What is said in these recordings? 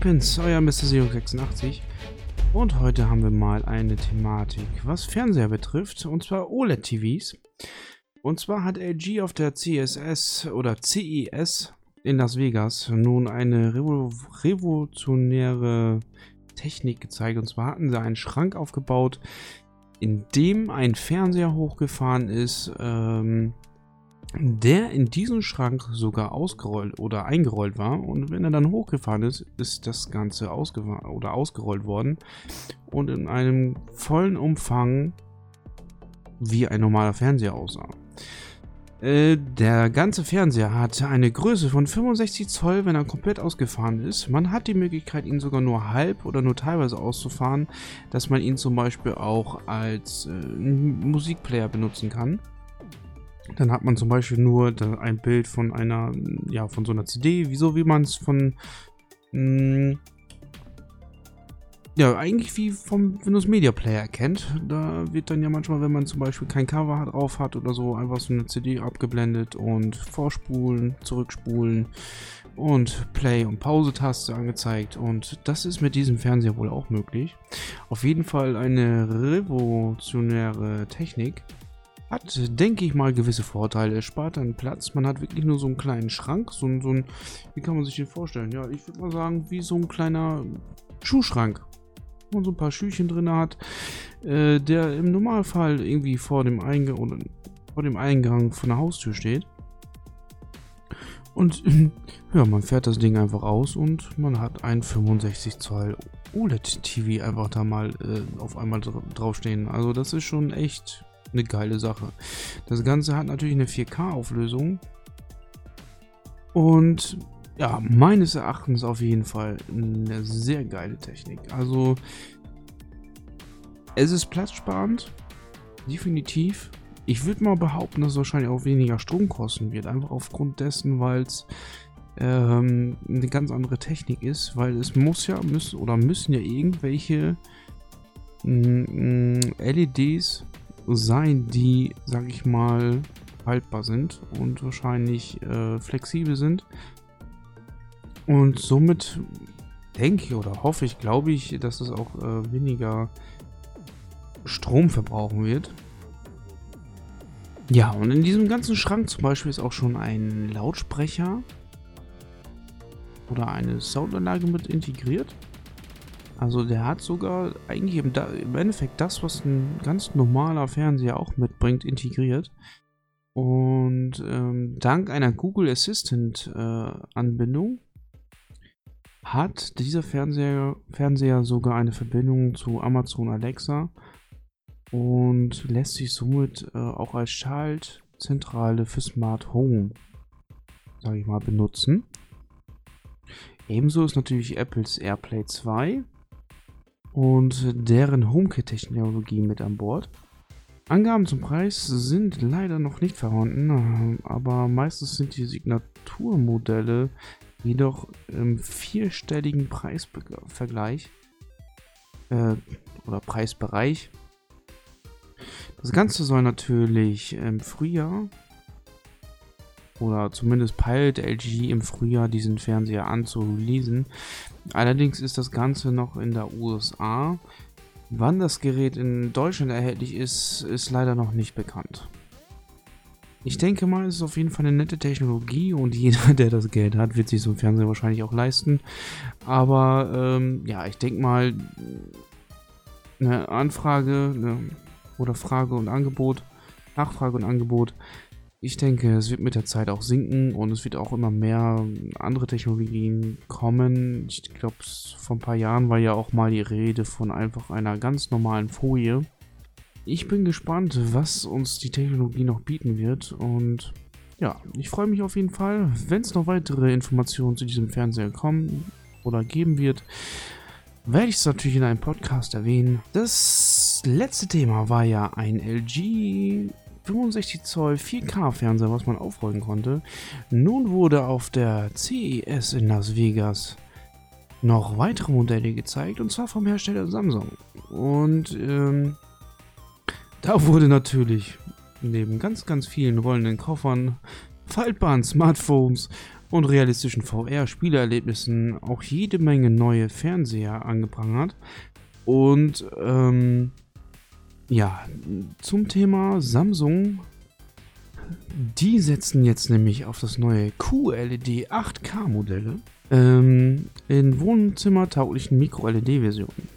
ich bin's, euer Mr. 86 und heute haben wir mal eine Thematik, was Fernseher betrifft, und zwar OLED-TVs. Und zwar hat LG auf der CSS oder CES in Las Vegas nun eine revo revolutionäre Technik gezeigt. Und zwar hatten sie einen Schrank aufgebaut, in dem ein Fernseher hochgefahren ist, ähm, der in diesen Schrank sogar ausgerollt oder eingerollt war. Und wenn er dann hochgefahren ist, ist das Ganze oder ausgerollt worden und in einem vollen Umfang wie ein normaler Fernseher aussah. Äh, der ganze Fernseher hat eine Größe von 65 Zoll, wenn er komplett ausgefahren ist. Man hat die Möglichkeit, ihn sogar nur halb oder nur teilweise auszufahren, dass man ihn zum Beispiel auch als äh, Musikplayer benutzen kann. Dann hat man zum Beispiel nur ein Bild von einer, ja, von so einer CD, wieso wie man es von, hm, ja, eigentlich wie vom Windows Media Player kennt. Da wird dann ja manchmal, wenn man zum Beispiel kein Cover drauf hat oder so, einfach so eine CD abgeblendet und vorspulen, zurückspulen und Play- und Pause-Taste angezeigt. Und das ist mit diesem Fernseher wohl auch möglich. Auf jeden Fall eine revolutionäre Technik. Hat, denke ich mal, gewisse Vorteile. Es spart dann Platz. Man hat wirklich nur so einen kleinen Schrank. So, so ein, wie kann man sich den vorstellen? Ja, ich würde mal sagen, wie so ein kleiner Schuhschrank. Wo man so ein paar Schüchen drin hat. Äh, der im Normalfall irgendwie vor dem Eingang oder vor dem Eingang von der Haustür steht. Und ja, man fährt das Ding einfach aus und man hat ein 65 Zoll OLED-TV einfach da mal äh, auf einmal draufstehen. Also das ist schon echt eine geile Sache. Das Ganze hat natürlich eine 4K-Auflösung. Und ja, meines Erachtens auf jeden Fall eine sehr geile Technik. Also, es ist platzsparend, definitiv. Ich würde mal behaupten, dass es wahrscheinlich auch weniger Strom kosten wird, einfach aufgrund dessen, weil es ähm, eine ganz andere Technik ist, weil es muss ja, müssen oder müssen ja irgendwelche mm, mm, LEDs sein, die, sag ich mal, haltbar sind und wahrscheinlich äh, flexibel sind. Und somit denke ich oder hoffe ich, glaube ich, dass es auch äh, weniger Strom verbrauchen wird. Ja, und in diesem ganzen Schrank zum Beispiel ist auch schon ein Lautsprecher oder eine Soundanlage mit integriert. Also der hat sogar eigentlich im, im, Endeffekt das, was ein ganz normaler Fernseher auch mitbringt, integriert. Und ähm, dank einer Google Assistant äh, hat dieser Fernseher, Fernseher sogar eine Verbindung zu Amazon Alexa und lässt sich somit äh, auch als Schaltzentrale für Smart Home, sage ich mal, benutzen. Ebenso ist natürlich Apples AirPlay 2 und deren HomeKit-Technologie mit an Bord. Angaben zum Preis sind leider noch nicht vorhanden, aber meistens sind die Signaturmodelle jedoch im vierstelligen Preisvergleich äh, oder Preisbereich. Das Ganze soll natürlich im Frühjahr oder zumindest peilt LG im Frühjahr diesen Fernseher an zu releasen. Allerdings ist das Ganze noch in der USA. Wann das Gerät in Deutschland erhältlich ist, ist leider noch nicht bekannt. Ich denke mal, es ist auf jeden Fall eine nette Technologie und jeder, der das Geld hat, wird sich so einen Fernseher wahrscheinlich auch leisten. Aber ähm, ja, ich denke mal, eine Anfrage eine, oder Frage und Angebot, Nachfrage und Angebot ich denke, es wird mit der Zeit auch sinken und es wird auch immer mehr andere Technologien kommen. Ich glaube, vor ein paar Jahren war ja auch mal die Rede von einfach einer ganz normalen Folie. Ich bin gespannt, was uns die Technologie noch bieten wird und ja, ich freue mich auf jeden Fall, wenn es noch weitere Informationen zu diesem Fernseher kommen oder geben wird, werde ich es natürlich in einem Podcast erwähnen. Das letzte Thema war ja ein LG 65 Zoll 4K Fernseher, was man aufrollen konnte. Nun wurde auf der CES in Las Vegas noch weitere Modelle gezeigt und zwar vom Hersteller Samsung. Und ähm, da wurde natürlich neben ganz, ganz vielen rollenden Koffern, faltbaren Smartphones und realistischen VR-Spielerlebnissen auch jede Menge neue Fernseher angeprangert. Und ähm, ja, zum Thema Samsung. Die setzen jetzt nämlich auf das neue QLED 8K Modelle ähm, in wohnzimmertauglichen Micro-LED-Versionen.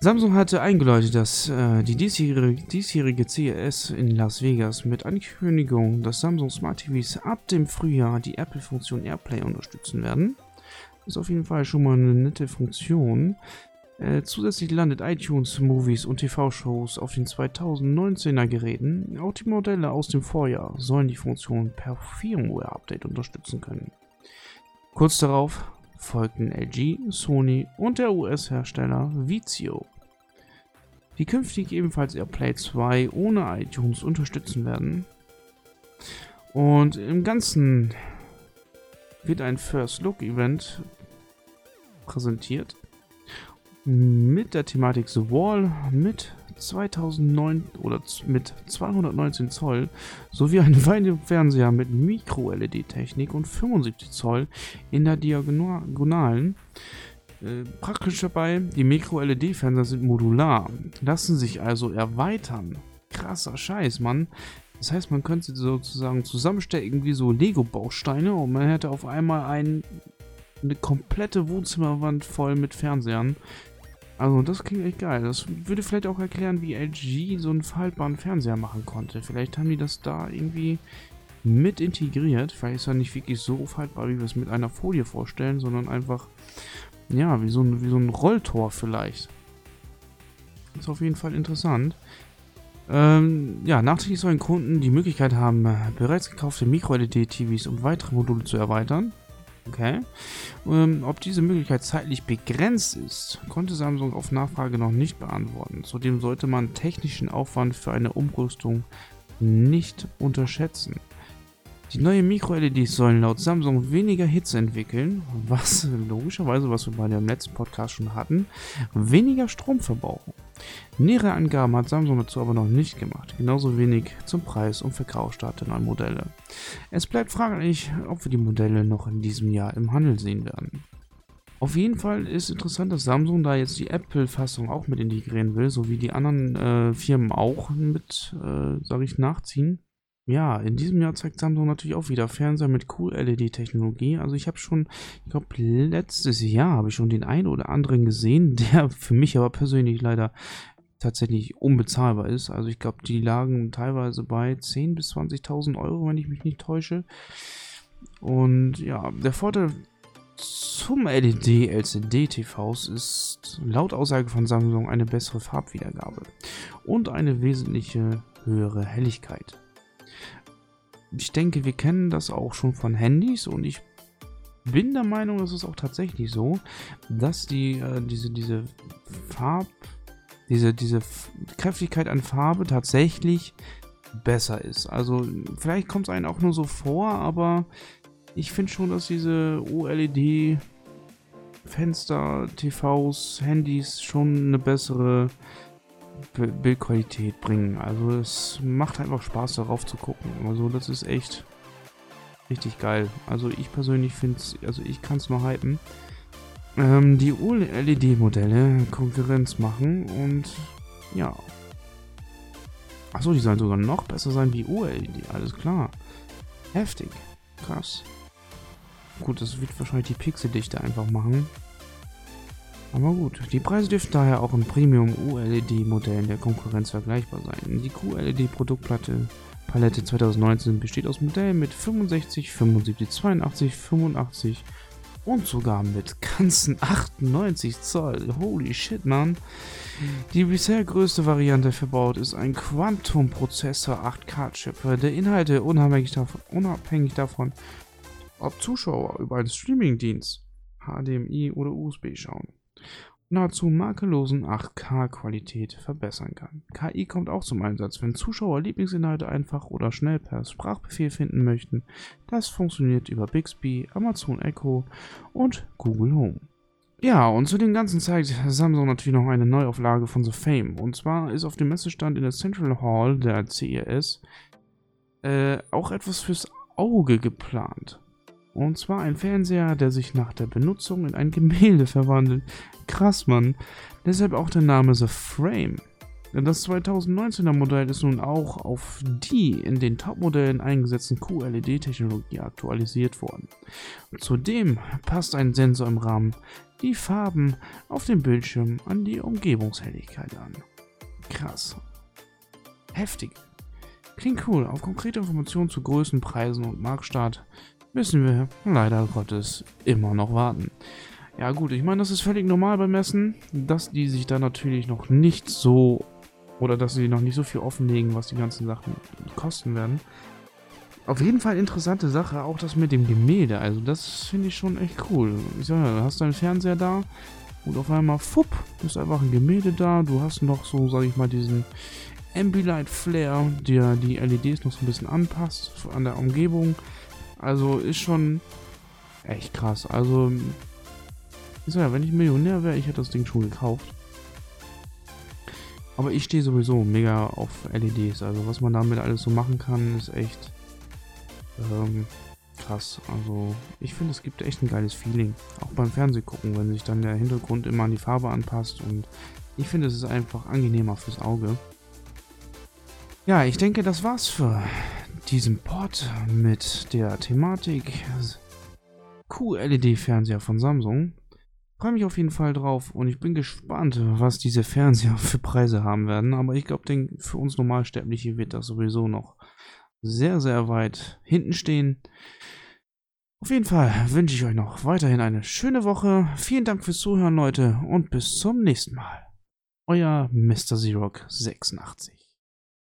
Samsung hatte eingeläutet, dass äh, die diesjährige, diesjährige CES in Las Vegas mit Ankündigung, dass Samsung Smart TVs ab dem Frühjahr die Apple-Funktion AirPlay unterstützen werden. Ist auf jeden Fall schon mal eine nette Funktion. Äh, zusätzlich landet iTunes, Movies und TV-Shows auf den 2019er Geräten. Auch die Modelle aus dem Vorjahr sollen die Funktion per Firmware-Update unterstützen können. Kurz darauf folgten LG, Sony und der US-Hersteller Vizio, die künftig ebenfalls AirPlay 2 ohne iTunes unterstützen werden. Und im Ganzen wird ein First Look Event präsentiert mit der Thematik The Wall mit 2009 oder mit 219 Zoll sowie ein Fernseher mit Micro-LED-Technik und 75 Zoll in der Diagonalen. Äh, praktisch dabei, die Micro-LED-Fernseher sind modular, lassen sich also erweitern. Krasser Scheiß, Mann. Das heißt, man könnte sie sozusagen zusammenstecken wie so Lego-Bausteine und man hätte auf einmal ein, eine komplette Wohnzimmerwand voll mit Fernsehern. Also das klingt echt geil. Das würde vielleicht auch erklären, wie LG so einen faltbaren Fernseher machen konnte. Vielleicht haben die das da irgendwie mit integriert. Vielleicht ist er nicht wirklich so faltbar, wie wir es mit einer Folie vorstellen, sondern einfach, ja, wie so ein, wie so ein Rolltor vielleicht. Ist auf jeden Fall interessant. Ähm, ja, nachträglich sollen Kunden die Möglichkeit haben, bereits gekaufte Micro-LED-TVs um weitere Module zu erweitern. Okay. Ähm, ob diese Möglichkeit zeitlich begrenzt ist, konnte Samsung auf Nachfrage noch nicht beantworten. Zudem sollte man technischen Aufwand für eine Umrüstung nicht unterschätzen. Die neuen Micro-LEDs sollen laut Samsung weniger Hitze entwickeln, was logischerweise, was wir bei dem letzten Podcast schon hatten, weniger Strom verbrauchen. Nähere Angaben hat Samsung dazu aber noch nicht gemacht, genauso wenig zum Preis und Verkaufsstart der neuen Modelle. Es bleibt fraglich, ob wir die Modelle noch in diesem Jahr im Handel sehen werden. Auf jeden Fall ist interessant, dass Samsung da jetzt die Apple-Fassung auch mit integrieren will, so wie die anderen äh, Firmen auch mit, äh, sage ich, nachziehen. Ja, in diesem Jahr zeigt Samsung natürlich auch wieder Fernseher mit Cool-LED-Technologie. Also ich habe schon, ich glaube letztes Jahr habe ich schon den einen oder anderen gesehen, der für mich aber persönlich leider tatsächlich unbezahlbar ist. Also ich glaube, die lagen teilweise bei 10.000 bis 20.000 Euro, wenn ich mich nicht täusche. Und ja, der Vorteil zum LED-LCD-TVs ist laut Aussage von Samsung eine bessere Farbwiedergabe und eine wesentliche höhere Helligkeit ich denke, wir kennen das auch schon von Handys und ich bin der Meinung, es ist auch tatsächlich so, dass die äh, diese diese Farb diese diese Kräftigkeit an Farbe tatsächlich besser ist. Also vielleicht kommt es einem auch nur so vor, aber ich finde schon, dass diese OLED Fenster, TVs, Handys schon eine bessere Bildqualität bringen. Also es macht einfach Spaß darauf zu gucken. Also das ist echt richtig geil. Also ich persönlich finde es, also ich kann es mal hypen. Ähm, die OLED-Modelle Konkurrenz machen und ja. Achso, die sollen sogar noch besser sein wie OLED, alles klar. Heftig. Krass. Gut, das wird wahrscheinlich die Pixeldichte einfach machen. Aber gut, die Preise dürften daher auch im Premium OLED-Modellen der Konkurrenz vergleichbar sein. Die QLED-Produktplatte Palette 2019 besteht aus Modellen mit 65, 75, 82, 85 und sogar mit ganzen 98 Zoll. Holy shit, man. Die bisher größte Variante verbaut ist ein Quantum-Prozessor 8K-Chip, der Inhalte unabhängig davon, unabhängig davon, ob Zuschauer über einen Streamingdienst, HDMI oder USB schauen nahezu makellosen 8K-Qualität verbessern kann. KI kommt auch zum Einsatz, wenn Zuschauer Lieblingsinhalte einfach oder schnell per Sprachbefehl finden möchten. Das funktioniert über Bixby, Amazon Echo und Google Home. Ja, und zu dem Ganzen zeigt Samsung natürlich noch eine Neuauflage von The Fame. Und zwar ist auf dem Messestand in der Central Hall der CES äh, auch etwas fürs Auge geplant. Und zwar ein Fernseher, der sich nach der Benutzung in ein Gemälde verwandelt. Krass, Mann. Deshalb auch der Name The Frame. Das 2019er Modell ist nun auch auf die in den Top-Modellen eingesetzten QLED-Technologie aktualisiert worden. Zudem passt ein Sensor im Rahmen die Farben auf dem Bildschirm an die Umgebungshelligkeit an. Krass. Heftig. Klingt cool. Auf konkrete Informationen zu Größen, Preisen und Marktstart müssen wir leider Gottes immer noch warten. Ja gut, ich meine, das ist völlig normal beim Messen, dass die sich da natürlich noch nicht so oder dass sie noch nicht so viel offenlegen, was die ganzen Sachen kosten werden. Auf jeden Fall interessante Sache, auch das mit dem Gemälde. Also das finde ich schon echt cool. Ich sag ja, du hast deinen Fernseher da und auf einmal, fupp, ist einfach ein Gemälde da. Du hast noch so, sag ich mal, diesen Ambilight Flare, der die LEDs noch so ein bisschen anpasst an der Umgebung. Also ist schon echt krass. Also, ich sag ja, wenn ich Millionär wäre, ich hätte das Ding schon gekauft. Aber ich stehe sowieso mega auf LEDs. Also was man damit alles so machen kann, ist echt ähm, krass. Also ich finde, es gibt echt ein geiles Feeling. Auch beim Fernsehgucken, wenn sich dann der Hintergrund immer an die Farbe anpasst. Und ich finde, es ist einfach angenehmer fürs Auge. Ja, ich denke, das war's für diesen Pod mit der Thematik QLED-Fernseher von Samsung. Freue mich auf jeden Fall drauf und ich bin gespannt, was diese Fernseher für Preise haben werden. Aber ich glaube, für uns Normalsterbliche wird das sowieso noch sehr, sehr weit hinten stehen. Auf jeden Fall wünsche ich euch noch weiterhin eine schöne Woche. Vielen Dank fürs Zuhören, Leute, und bis zum nächsten Mal. Euer Mr. Xerox 86.